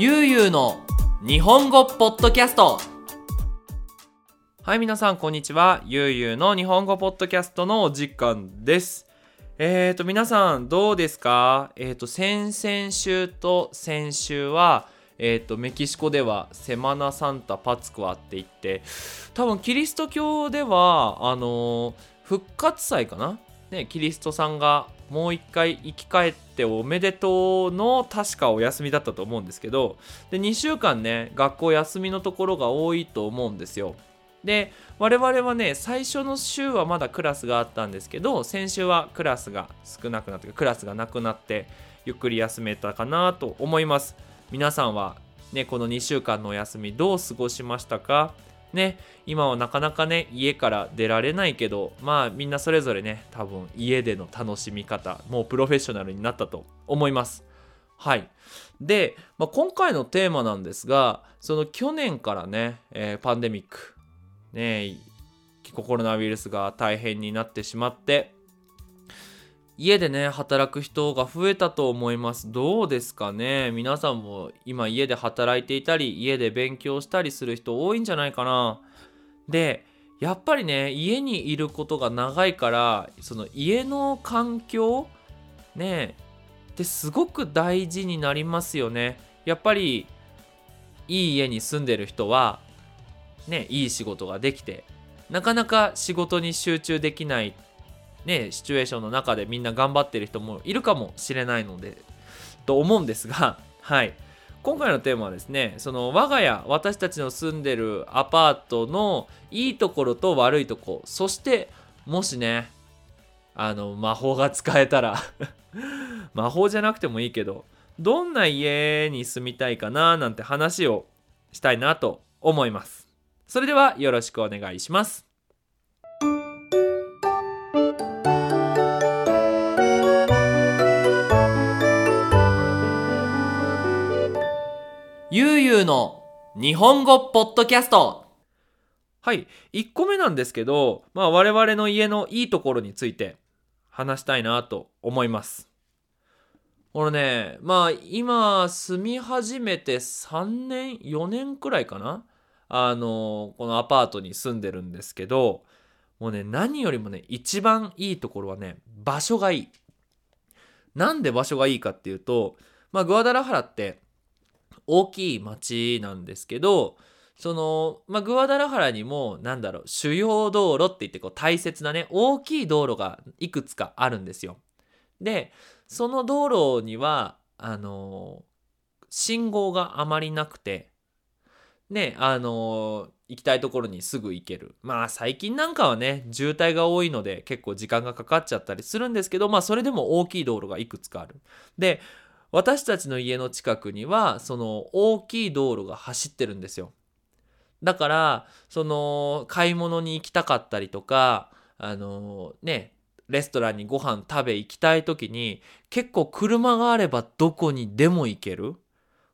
ゆうゆうの日本語ポッドキャスト。はい皆さんこんにちは。ゆうゆうの日本語ポッドキャストのお時間です。えーと皆さんどうですか？えーと先々週と先週はえーとメキシコではセマナサンタパツクワって言って多分キリスト教ではあのー復活祭かな？ねキリストさんがもう一回生き返っておめでとうの確かお休みだったと思うんですけどで2週間ね学校休みのところが多いと思うんですよ。で我々はね最初の週はまだクラスがあったんですけど先週はクラスが少なくなってクラスがなくなってゆっくり休めたかなと思います。皆さんはねこの2週間のお休みどう過ごしましたか？ね今はなかなかね家から出られないけどまあみんなそれぞれね多分家での楽しみ方もうプロフェッショナルになったと思います。はい。で、まあ、今回のテーマなんですがその去年からね、えーパンデミックねコロナウイルスが大変になってしまって家でね働く人が増えたと思います。どうですかね？皆さんも今家で働いていたり家で勉強したりする人多いんじゃないかな。でやっぱりね家にいることが長いからその家の環境ねってすごく大事になりますよね。やっぱりいい家に住んでる人はねいい仕事ができてなかなか仕事に集中できないねシチュエーションの中でみんな頑張ってる人もいるかもしれないのでと思うんですが はい。今回のテーマはですねその我が家私たちの住んでるアパートのいいところと悪いとこそしてもしねあの魔法が使えたら 魔法じゃなくてもいいけどどんな家に住みたいかななんて話をしたいなと思います。それではよろしくお願いします。ゆうゆうの日本語ポッドキャスト。はい1個目なんですけど、まあ、我々の家のいいところについて話したいなと思います。これねまあ今住み始めて3年4年くらいかな？あのこのアパートに住んでるんですけどもうね何よりもね一番いいところはね場所がいい。なんで場所がいいかっていうとまあグアダラハラって大きい町なんですけどその、まあ、グアダラハラにもなんだろう主要道路って言ってこう大切なね大きい道路がいくつかあるんですよ。でその道路にはあの信号があまりなくてねあの行きたいところにすぐ行けるまあ最近なんかはね渋滞が多いので結構時間がかかっちゃったりするんですけどまあそれでも大きい道路がいくつかある。で私たちの家の近くにはその大きい道路が走ってるんですよ。だからその買い物に行きたかったりとかあのねレストランにご飯食べ行きたい時に結構車があればどこにでも行ける。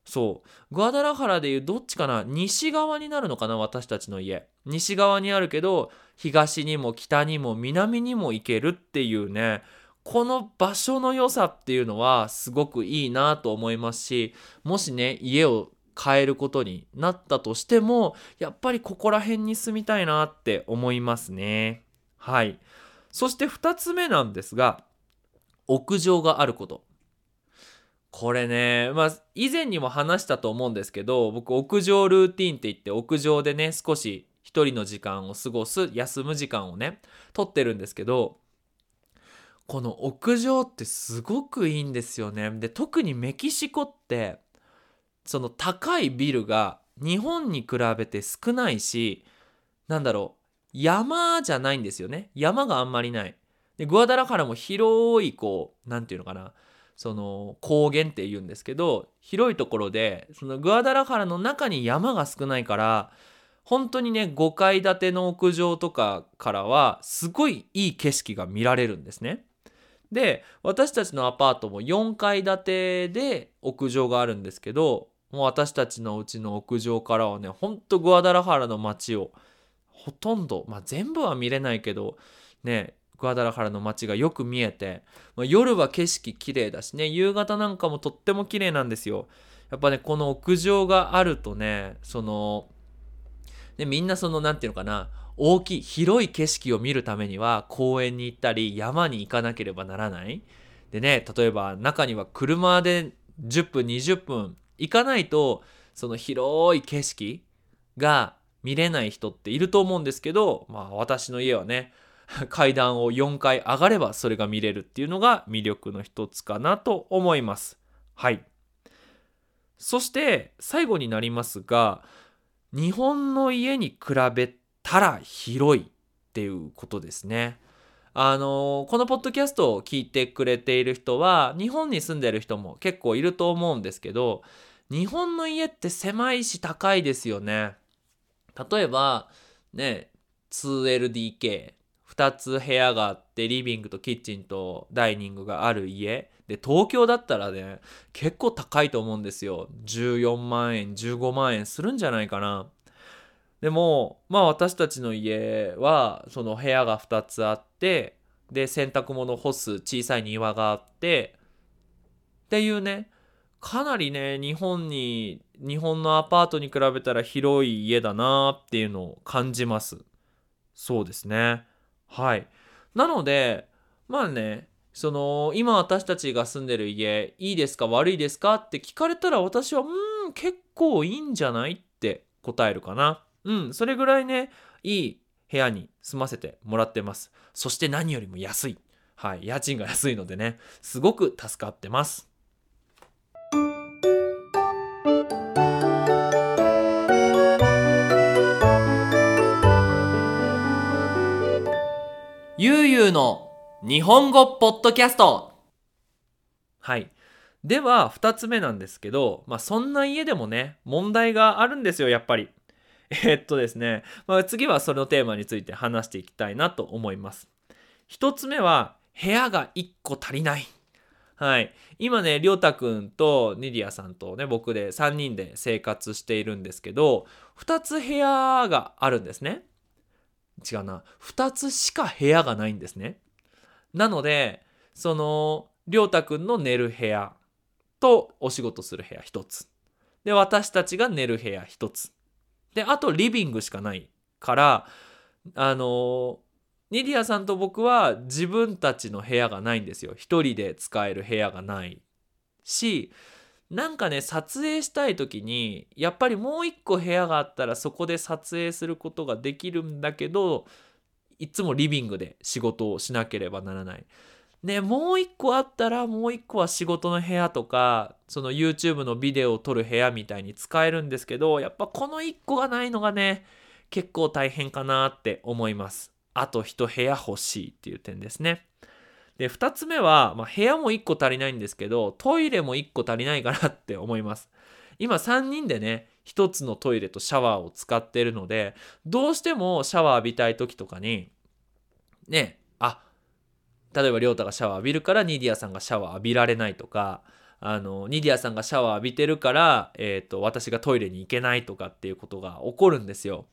そう。グアダラハラでいうどっちかな西側になるのかな私たちの家。西側にあるけど東にも北にも南にも行けるっていうねこの場所の良さっていうのはすごくいいなと思いますしもしね家を変えることになったとしてもやっぱりここら辺に住みたいなって思いますね。はい。そして2つ目なんですが屋上があること。これねまあ以前にも話したと思うんですけど僕屋上ルーティンって言って屋上でね少し一人の時間を過ごす休む時間をね取ってるんですけどこの屋上ってすごくいいんですよね。で特にメキシコってその高いビルが日本に比べて少ないしなんだろう山じゃないんですよね山があんまりないでグアダラハラも広いこう何て言うのかなその高原って言うんですけど広いところでそのグアダラハラの中に山が少ないから本当にね5階建ての屋上とかからはすごいいい景色が見られるんですね。で私たちのアパートも4階建てで屋上があるんですけどもう私たちのうちの屋上からはねほんとグアダラハラの街をほとんどまあ全部は見れないけどねグアダラハラの街がよく見えて、まあ、夜は景色綺麗だしね夕方なんかもとっても綺麗なんですよ。やっぱねこの屋上があるとねそのでみんなその何て言うのかな大きい広い景色を見るためには公園に行ったり山に行かなければならない。でね例えば中には車で10分20分行かないとその広い景色が見れない人っていると思うんですけどまあ私の家はね 階段を4回上がればそれが見れるっていうのが魅力の一つかなと思います。はい。そして最後になりますが日本の家に比べてたら広いっていうことですね。あのこのポッドキャストを聞いてくれている人は日本に住んでる人も結構いると思うんですけど日本の家って狭いし高いですよね。例えばね 2LDK2 つ部屋があってリビングとキッチンとダイニングがある家で東京だったらね結構高いと思うんですよ14万円15万円するんじゃないかなでもまあ私たちの家はその部屋が2つあってで洗濯物干す小さい庭があってっていうねかなりね日本に日本のアパートに比べたら広い家だなっていうのを感じます。そうですね。はい。なのでまあねその今私たちが住んでる家いいですか悪いですかって聞かれたら私はうん結構いいんじゃないって答えるかな。うんそれぐらいねいい部屋に住ませてもらってますそして何よりも安いはい家賃が安いのでねすごく助かってますゆうゆうの日本語ポッドキャストはい。では、2つ目なんですけど、まあ、そんな家でもね、問題があるんですよ、やっぱり。えっとですね、まあ、次はそのテーマについて話していきたいなと思います。1つ目は、部屋が1個足りない。はい。今ね、りょうたくんとニディアさんとね、僕で3人で生活しているんですけど、2つ部屋があるんですね。違うな。2つしか部屋がないんですね。なので、その、りょうたくんの寝る部屋とお仕事する部屋一つ。で、私たちが寝る部屋一つ。で、あとリビングしかないから、あの、ニディアさんと僕は自分たちの部屋がないんですよ。一人で使える部屋がないし、なんかね、撮影したい時に、やっぱりもう一個部屋があったらそこで撮影することができるんだけど、いつもリビングで仕事をしなければならない。で、もう一個あったらもう一個は仕事の部屋とか、その YouTube のビデオを撮る部屋みたいに使えるんですけど、やっぱこの一個がないのがね、結構大変かなって思います。あと一部屋欲しいっていう点ですね。で、二つ目は、まあ、部屋も一個足りないんですけど、トイレも一個足りないかなって思います。今3人でね、一つのトイレとシャワーを使ってるので、どうしてもシャワー浴びたい時とかに、ね、あ、例えば亮太がシャワー浴びるからニディアさんがシャワー浴びられないとか、あの、ニディアさんがシャワー浴びてるから、え、ー、と、私がトイレに行けないとかっていうことが起こるんですよ。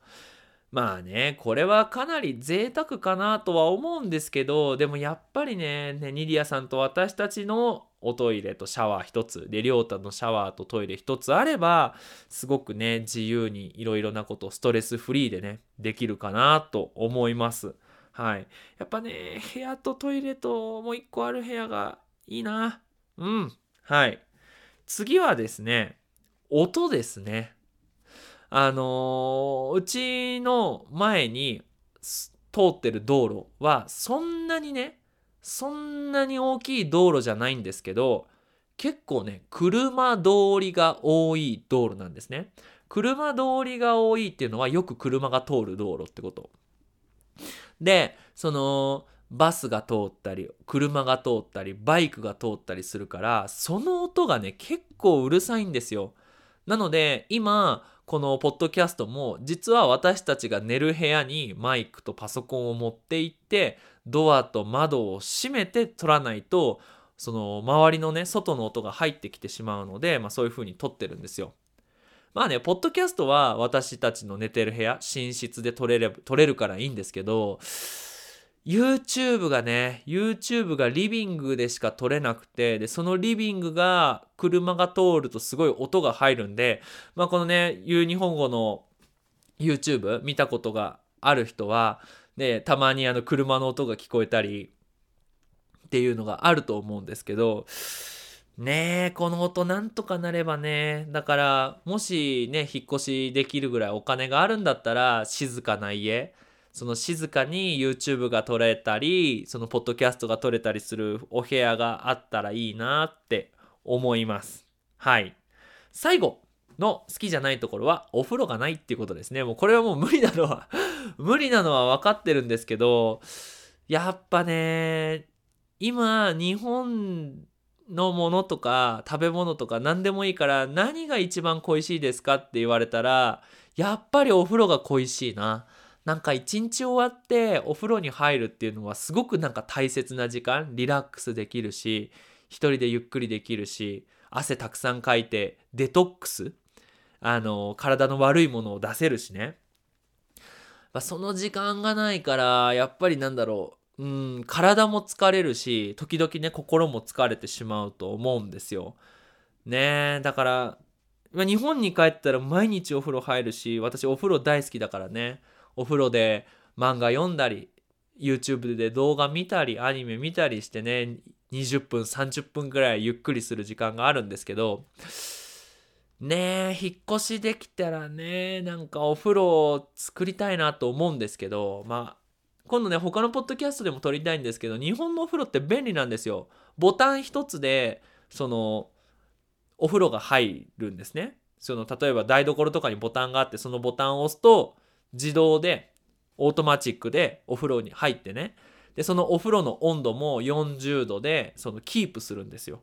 まあね、これはかなり贅沢かなとは思うんですけど、でもやっぱりね、ねニディアさんと私たちのおトイレとシャワー一つで、りょうたのシャワーとトイレ一つあれば、すごくね、自由にいろいろなことストレスフリーでね、できるかなと思います。はい。やっぱね、部屋とトイレともう一個ある部屋がいいな。うん。はい。次はですね、音ですね。あのー、うちの前に通ってる道路はそんなにねそんなに大きい道路じゃないんですけど結構ね車通りが多い道路なんですね車通りが多いっていうのはよく車が通る道路ってことでそのバスが通ったり車が通ったりバイクが通ったりするからその音がね結構うるさいんですよなので今このポッドキャストも実は私たちが寝る部屋にマイクとパソコンを持って行ってドアと窓を閉めて撮らないとその周りのね外の音が入ってきてしまうので、まあ、そういう風に撮ってるんですよ。まあね、ポッドキャストは私たちの寝てる部屋、寝室で撮れれ撮れるからいいんですけど、YouTube がね、YouTube がリビングでしか撮れなくて、で、そのリビングが車が通るとすごい音が入るんで、まあこのね、言う日本語の YouTube 見たことがある人は、で、たまにあの車の音が聞こえたりっていうのがあると思うんですけど、ねえ、この音なんとかなればね。だから、もしね、引っ越しできるぐらいお金があるんだったら、静かな家、その静かに YouTube が撮れたり、そのポッドキャストが撮れたりするお部屋があったらいいなって思います。はい。最後の好きじゃないところはお風呂がないっていうことですね。もうこれはもう無理なのは 無理なのは分かってるんですけど、やっぱね、今、日本のものとか食べ物とか何でもいいから何が一番恋しいですかって言われたら、やっぱりお風呂が恋しいな。なんか一日終わってお風呂に入るっていうのはすごくなんか大切な時間リラックスできるし一人でゆっくりできるし汗たくさんかいてデトックスあの体の悪いものを出せるしね、まあ、その時間がないからやっぱりなんだろううん体も疲れるし時々ね心も疲れてしまうと思うんですよ。ねだから日本に帰ったら毎日お風呂入るし私お風呂大好きだからね。お風呂で漫画読んだり YouTube で動画見たりアニメ見たりしてね20分30分ぐらいゆっくりする時間があるんですけどねえ引っ越しできたらねなんかお風呂を作りたいなと思うんですけどまあ今度ね他のポッドキャストでも撮りたいんですけど日本のお風呂って便利なんですよ。ボタン一つでそのお風呂が入るんですね。その例えば台所とかにボタンがあってそのボタンを押すと自動でオートマチックでお風呂に入ってね。でそのお風呂の温度も40度でそのキープするんですよ、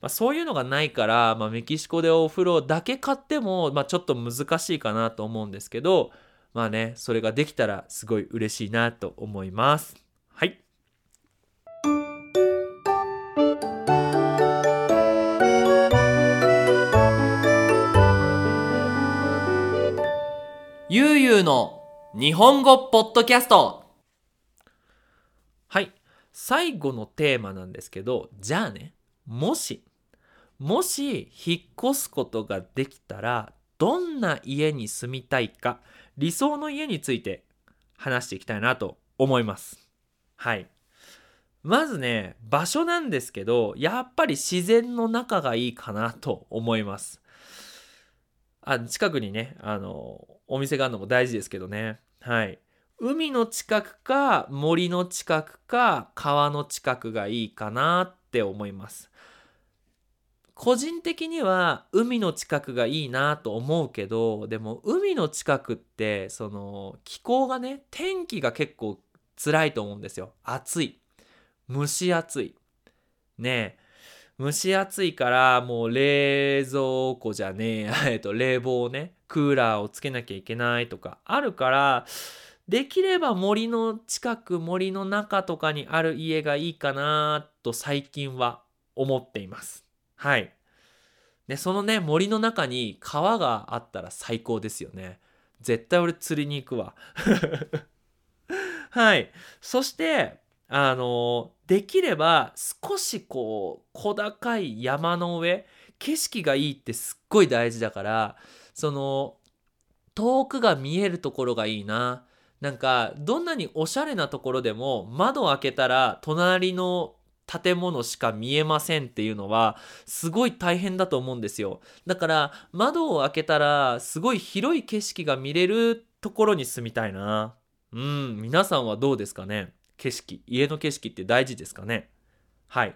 まあ、そういうのがないから、まあ、メキシコでお風呂だけ買っても、まあ、ちょっと難しいかなと思うんですけどまあねそれができたらすごい嬉しいなと思います。はい。ゆうゆうの日本語ポッドキャスト。はい。最後のテーマなんですけどじゃあねもしもし引っ越すことができたらどんな家に住みたいか理想の家について話していきたいなと思いますはいまずね場所なんですけどやっぱり自然の中がいいかなと思いますあ近くにねあのお店があるのも大事ですけどね。はい。海の近くか森の近くか川の近くがいいかなって思います。個人的には海の近くがいいなと思うけどでも海の近くってその気候がね天気が結構辛いと思うんですよ。暑い。蒸し暑い。ねえ。蒸し暑いからもう冷蔵庫じゃねえ と冷房ねクーラーをつけなきゃいけないとかあるからできれば森の近く森の中とかにある家がいいかなと最近は思っています。はい。でそのね森の中に川があったら最高ですよね。絶対俺釣りに行くわ。はい。そしてあのできれば少しこう小高い山の上景色がいいってすっごい大事だからその遠くが見えるところがいいな。なんかどんなにおしゃれなところでも窓開けたら隣の建物しか見えませんっていうのはすごい大変だと思うんですよ。だから窓を開けたらすごい広い景色が見れるところに住みたいな。うん皆さんはどうですかね？景色。家の景色って大事ですかね？はい。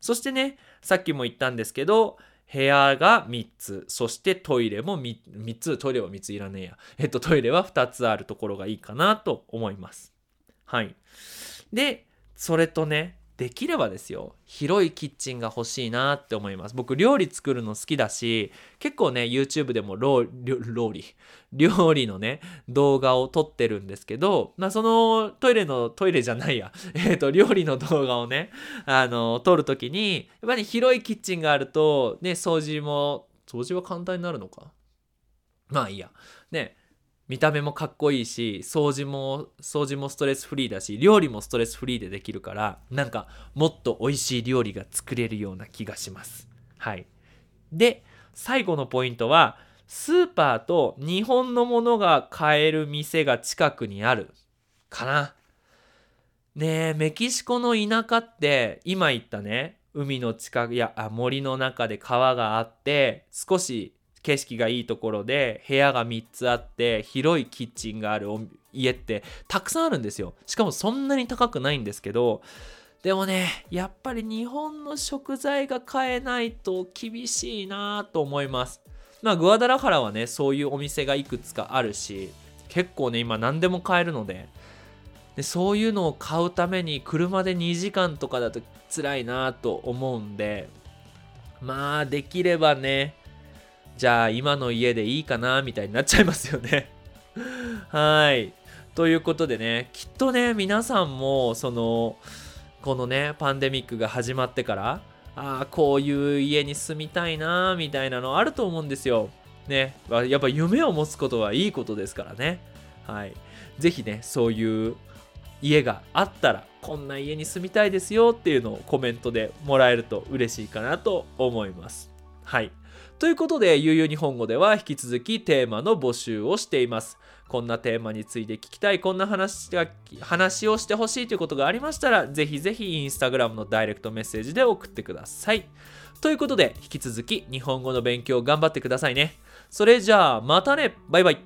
そしてねさっきも言ったんですけど部屋が3つ。そしてトイレも 3, 3つ。トイレは3ついらねえや。えっとトイレは2つあるところがいいかなと思います。はい。でそれとねできればですよ広いキッチンが欲しいなって思います。僕料理作るの好きだし結構ね YouTube でもローリ料理のね動画を撮ってるんですけど、まあ、そのトイレのトイレじゃないや。えっ、ー、と料理の動画をねあの撮る時にやっぱり広いキッチンがあるとね掃除も掃除は簡単になるのか？まあいいや。ね見た目もかっこいいし掃除も掃除もストレスフリーだし料理もストレスフリーでできるからなんかもっと美味しい料理が作れるような気がします。はい。で最後のポイントはスーパーと日本のものが買える店が近くにある。かな。ねえメキシコの田舎って今言ったね海の近くや森の中で川があって少し景色がいいところで部屋が3つあって広いキッチンがある家ってたくさんあるんですよ。しかもそんなに高くないんですけどでもねやっぱり日本の食材が買えないと厳しいなと思います。まあグアダラハラはねそういうお店がいくつかあるし結構ね今何でも買えるのででそういうのを買うために車で2時間とかだと辛いなと思うんでまあできればねじゃあ今の家でいいかなみたいになっちゃいますよね。はい。ということでねきっとね皆さんもそのこのねパンデミックが始まってからああこういう家に住みたいなみたいなのあると思うんですよ。ね。やっぱ夢を持つことはいいことですからね。はい。是非ねそういう家があったらこんな家に住みたいですよっていうのをコメントでもらえると嬉しいかなと思います。はい。ということで、ゆうゆう日本語では引き続きテーマの募集をしています。こんなテーマについて聞きたい、こんな話が話をしてほしいということがありましたら、ぜひぜひインスタグラムのダイレクトメッセージで送ってください。ということで、引き続き日本語の勉強頑張ってくださいね。それじゃあ、またねバイバイ